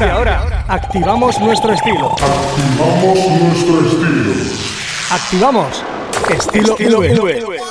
De ahora, activamos nuestro estilo. Activamos nuestro estilo. Activamos estilo, estilo V. V.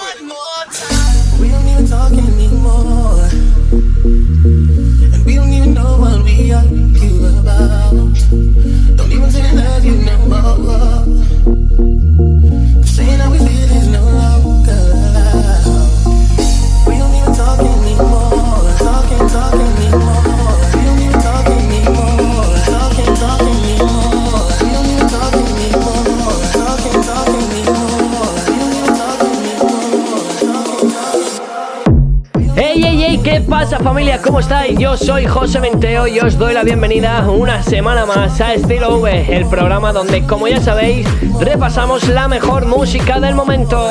pasa familia? ¿Cómo estáis? Yo soy José Menteo y os doy la bienvenida una semana más a Estilo V, el programa donde, como ya sabéis, repasamos la mejor música del momento.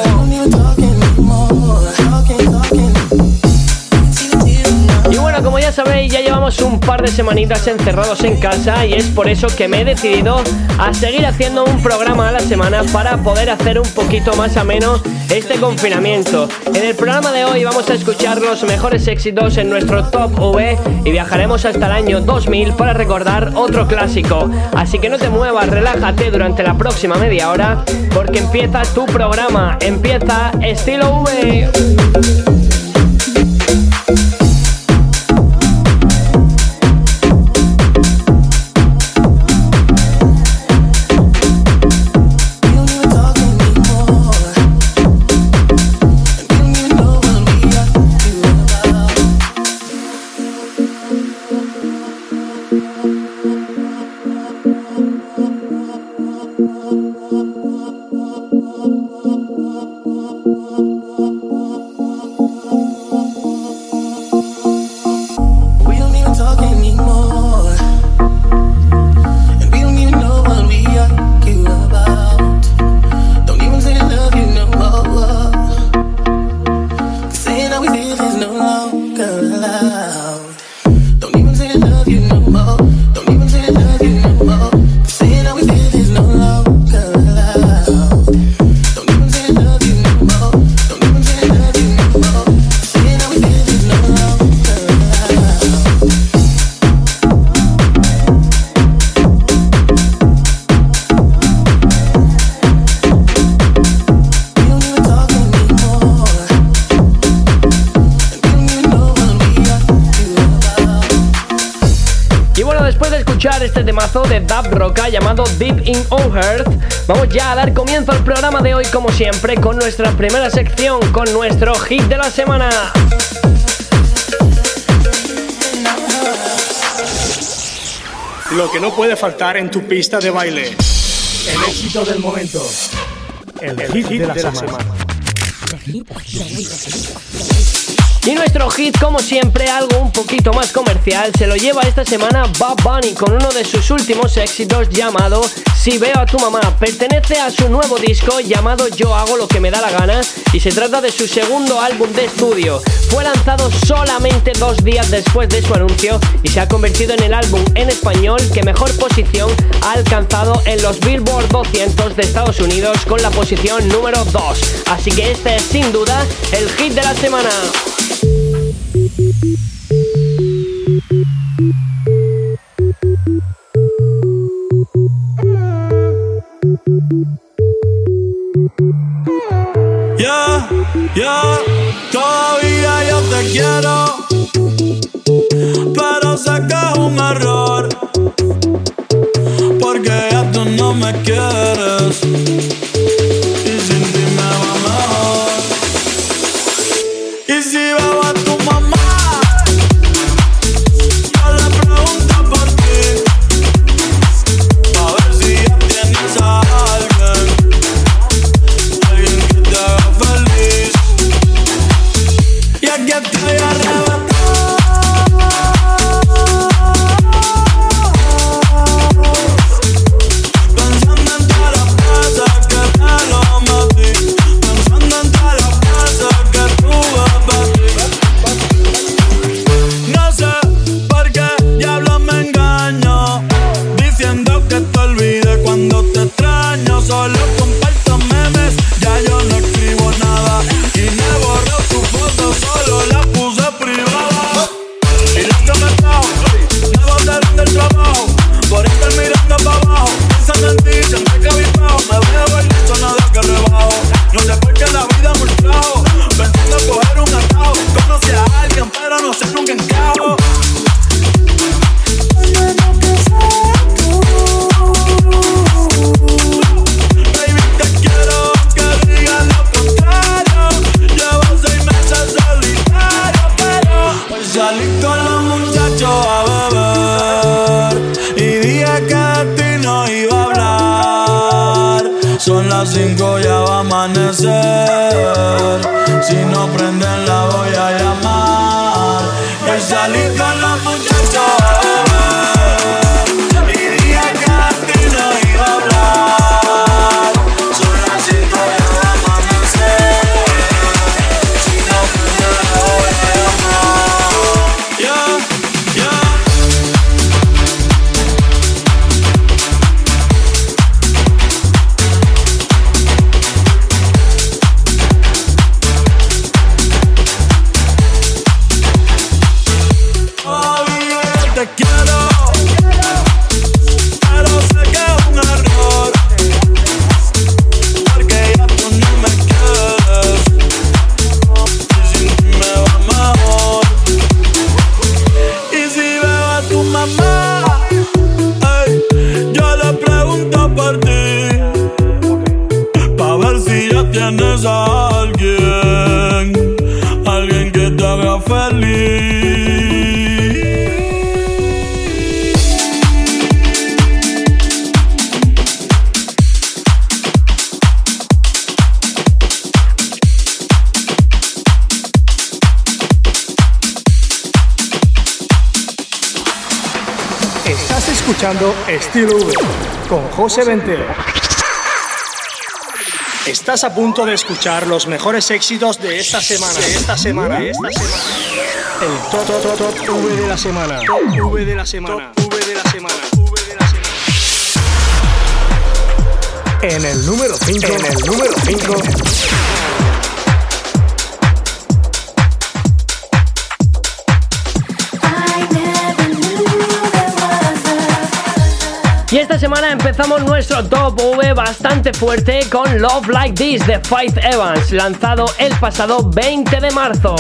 Ya sabéis, ya llevamos un par de semanitas encerrados en casa y es por eso que me he decidido a seguir haciendo un programa a la semana para poder hacer un poquito más ameno este confinamiento. En el programa de hoy vamos a escuchar los mejores éxitos en nuestro Top V y viajaremos hasta el año 2000 para recordar otro clásico. Así que no te muevas, relájate durante la próxima media hora porque empieza tu programa, empieza Estilo V. llamado Deep in On Earth, vamos ya a dar comienzo al programa de hoy, como siempre, con nuestra primera sección, con nuestro hit de la semana. Lo que no puede faltar en tu pista de baile. El éxito del momento. El, hit, de la, semana. Y nuestro hit, como siempre, algo un poquito más comercial, se lo lleva esta semana Bob Bunny con uno de sus últimos éxitos llamado Si veo a tu mamá. Pertenece a su nuevo disco llamado Yo hago lo que me da la gana y se trata de su segundo álbum de estudio. Fue lanzado solamente dos días después de su anuncio y se ha convertido en el álbum en español que mejor posición ha alcanzado en los Billboard 200 de Estados Unidos con la posición número 2. Así que este es sin duda el hit de la semana. Yeah, yeah, todavía yo te quiero, pero sé que es un error, porque ya tú no me quieres Estilo V con José Ventero. Estás a punto de escuchar los mejores éxitos de esta semana. De esta semana. De esta semana. El top, top, top, V de la semana. V de la semana. V de la semana. V de la semana. En el número 5. En el número 5. Y esta semana empezamos nuestro top V bastante fuerte con Love Like This de Faith Evans, lanzado el pasado 20 de marzo.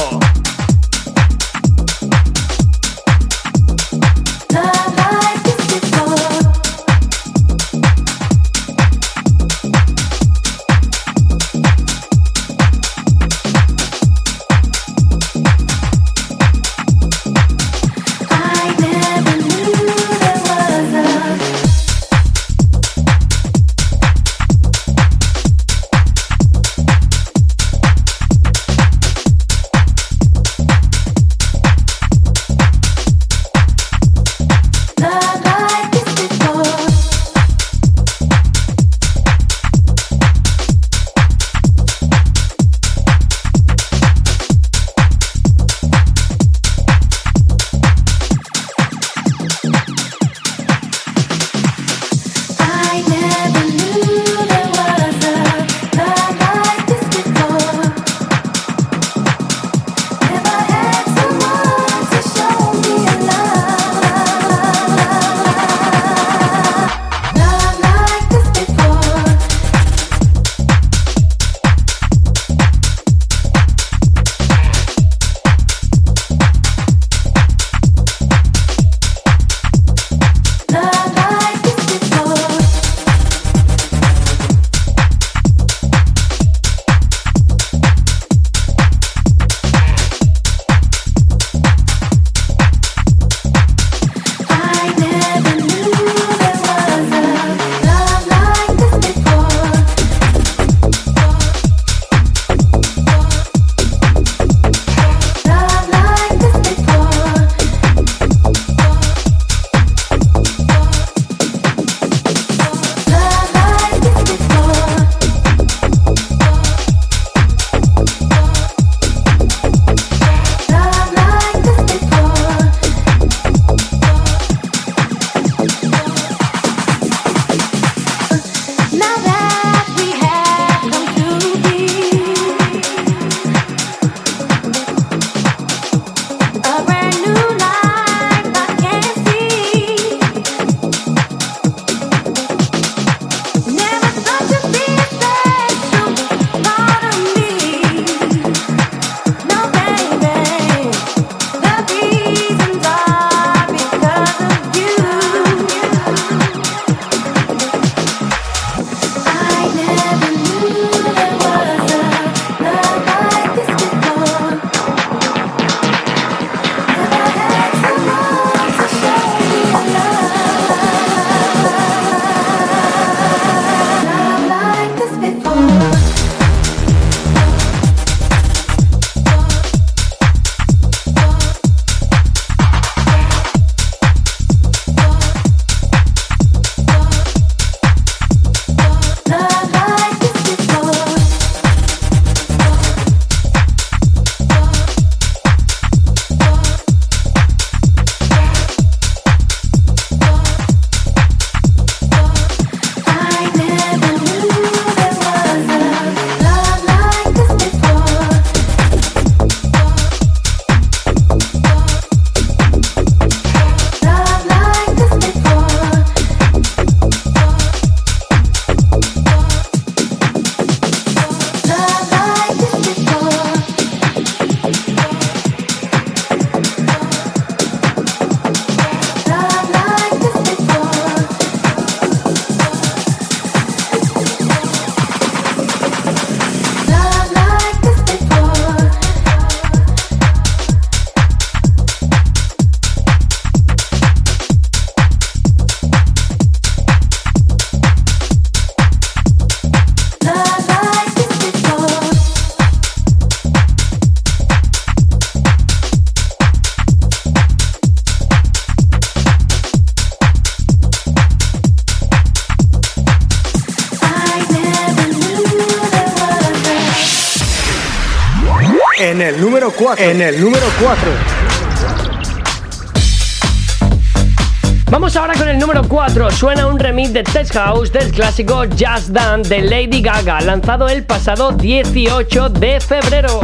4. En el número 4. Vamos ahora con el número 4. Suena un remix de Test House del clásico Just Dance de Lady Gaga, lanzado el pasado 18 de febrero.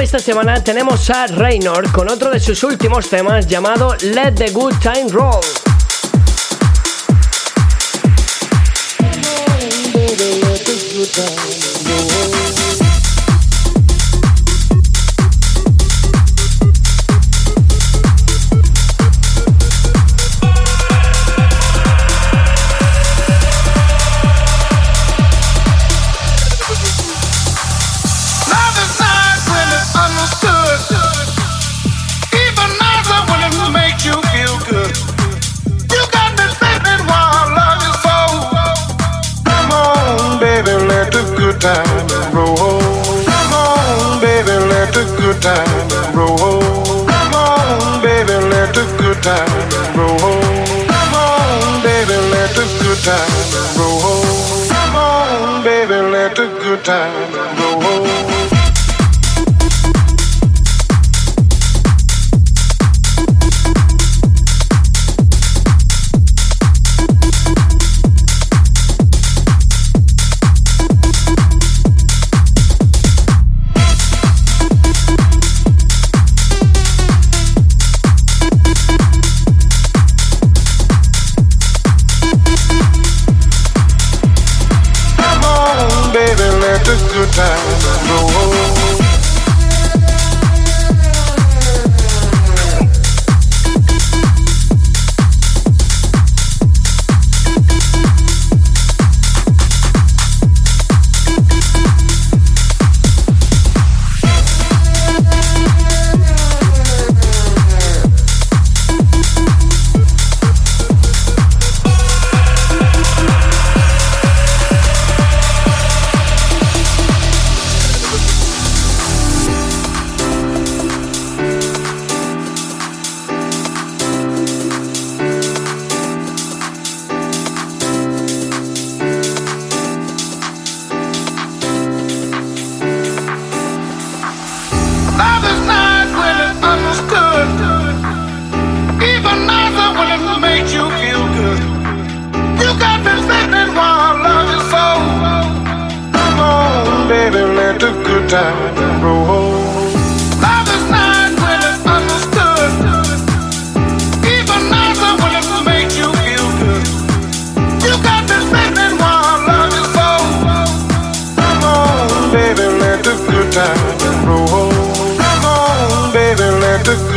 Esta semana tenemos a Raynor con otro de sus últimos temas llamado Let the Good Time Roll. Come on, baby, let the good time roll. Come on, baby, let the good roll.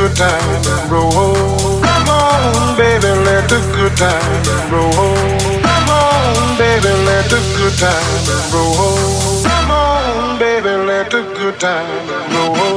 good times roll. Come on, baby, let the good times roll. Come on, baby, let the good times roll. Come on, baby, let the good times roll.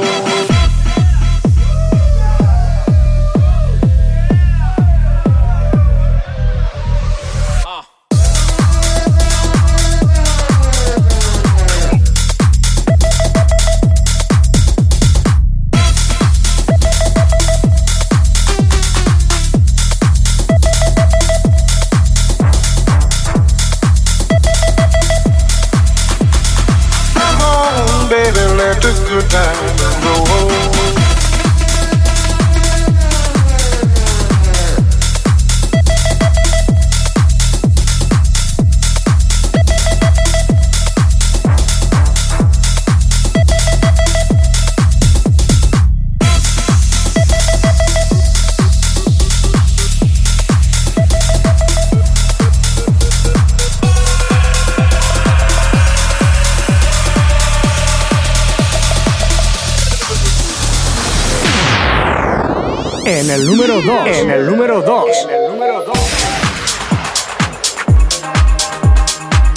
el número 2. En el número 2. En el número 2.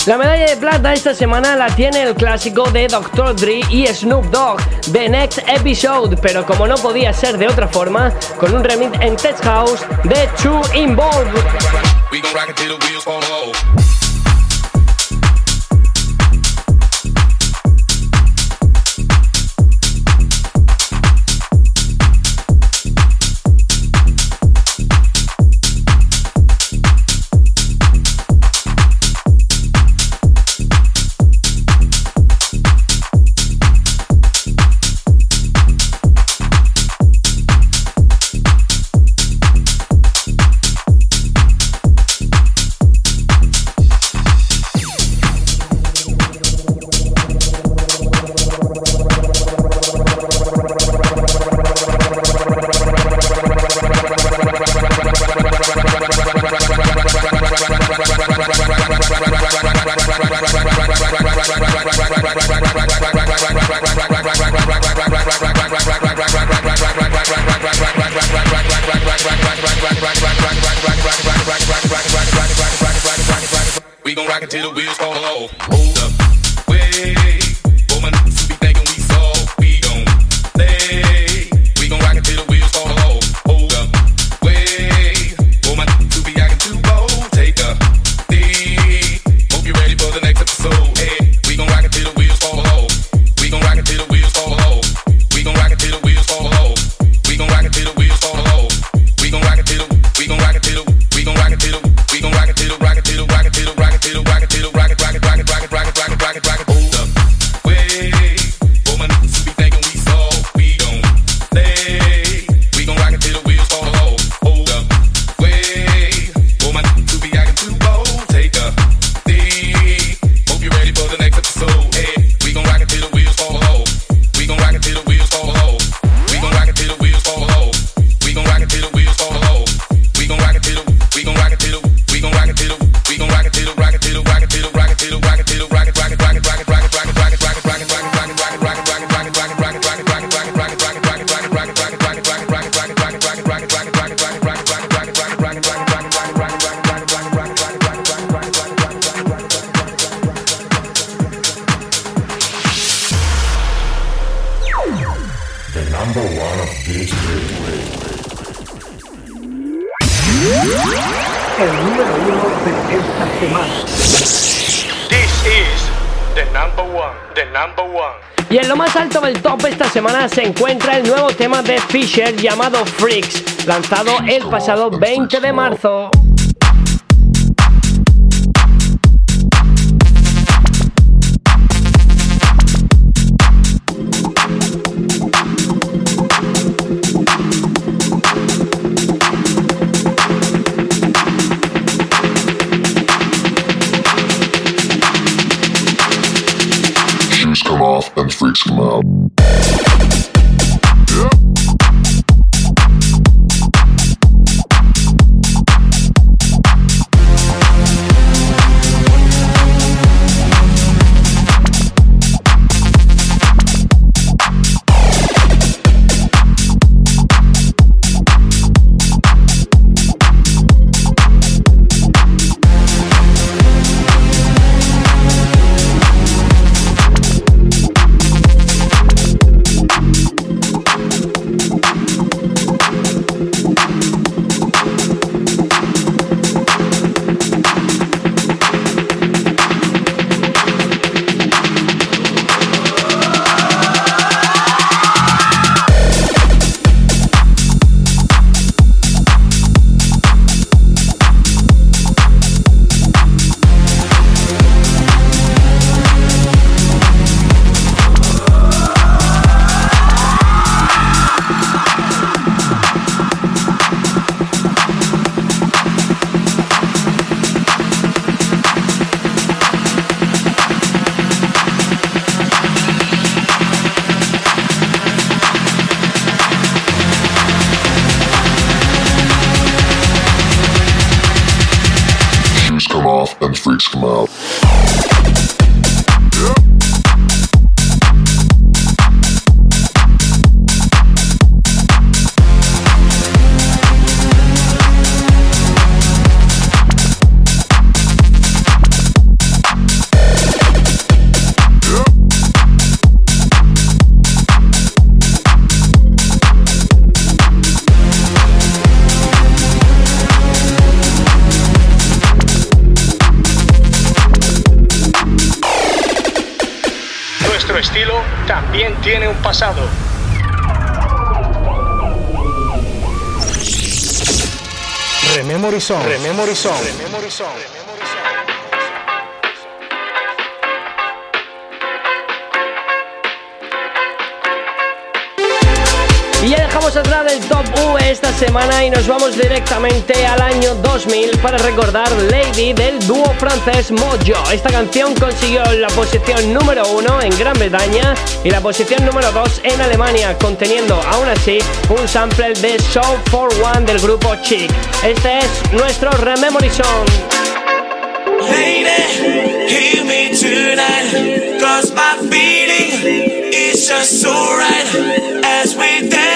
La medalla de plata esta semana la tiene el clásico de Dr. Dre y Snoop Dogg, The Next Episode, pero como no podía ser de otra forma, con un remix en Tech House de Two Involved. En del top esta semana se encuentra el nuevo tema de Fisher llamado Freaks, lanzado el pasado 20 de marzo. Tiene un pasado. Rememory Song. Rememory dejamos atrás el top V esta semana y nos vamos directamente al año 2000 para recordar Lady del dúo francés Mojo. Esta canción consiguió la posición número uno en Gran Bretaña y la posición número 2 en Alemania, conteniendo aún así un sample de Show for One del grupo Chic. Este es nuestro Rememory Song. Lady, hear me tonight. Cause my feeling is just so right as we dance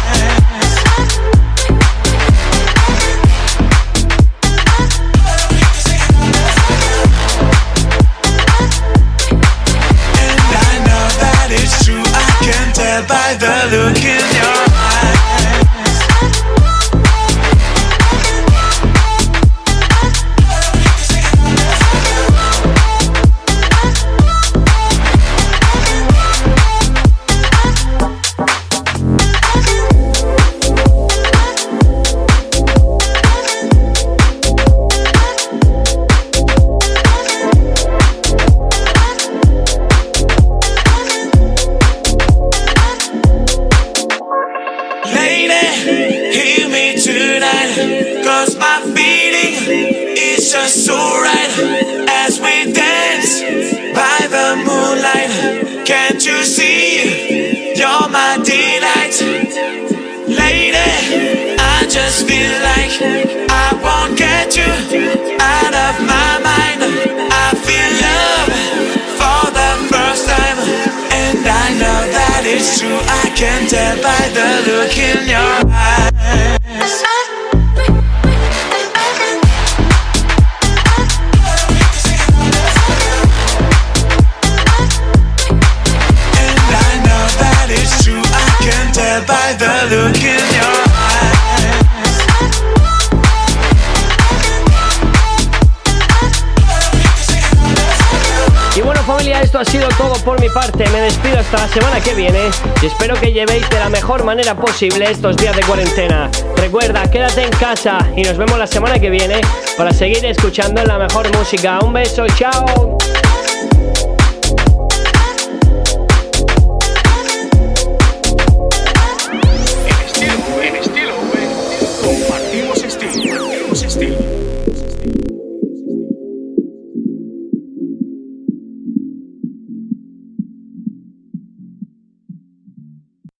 By the esto ha sido todo por mi parte. Me despido hasta la semana que viene y espero que llevéis de la mejor manera posible estos días de cuarentena. Recuerda, quédate en casa y nos vemos la semana que viene para seguir escuchando la mejor música. Un beso, chao.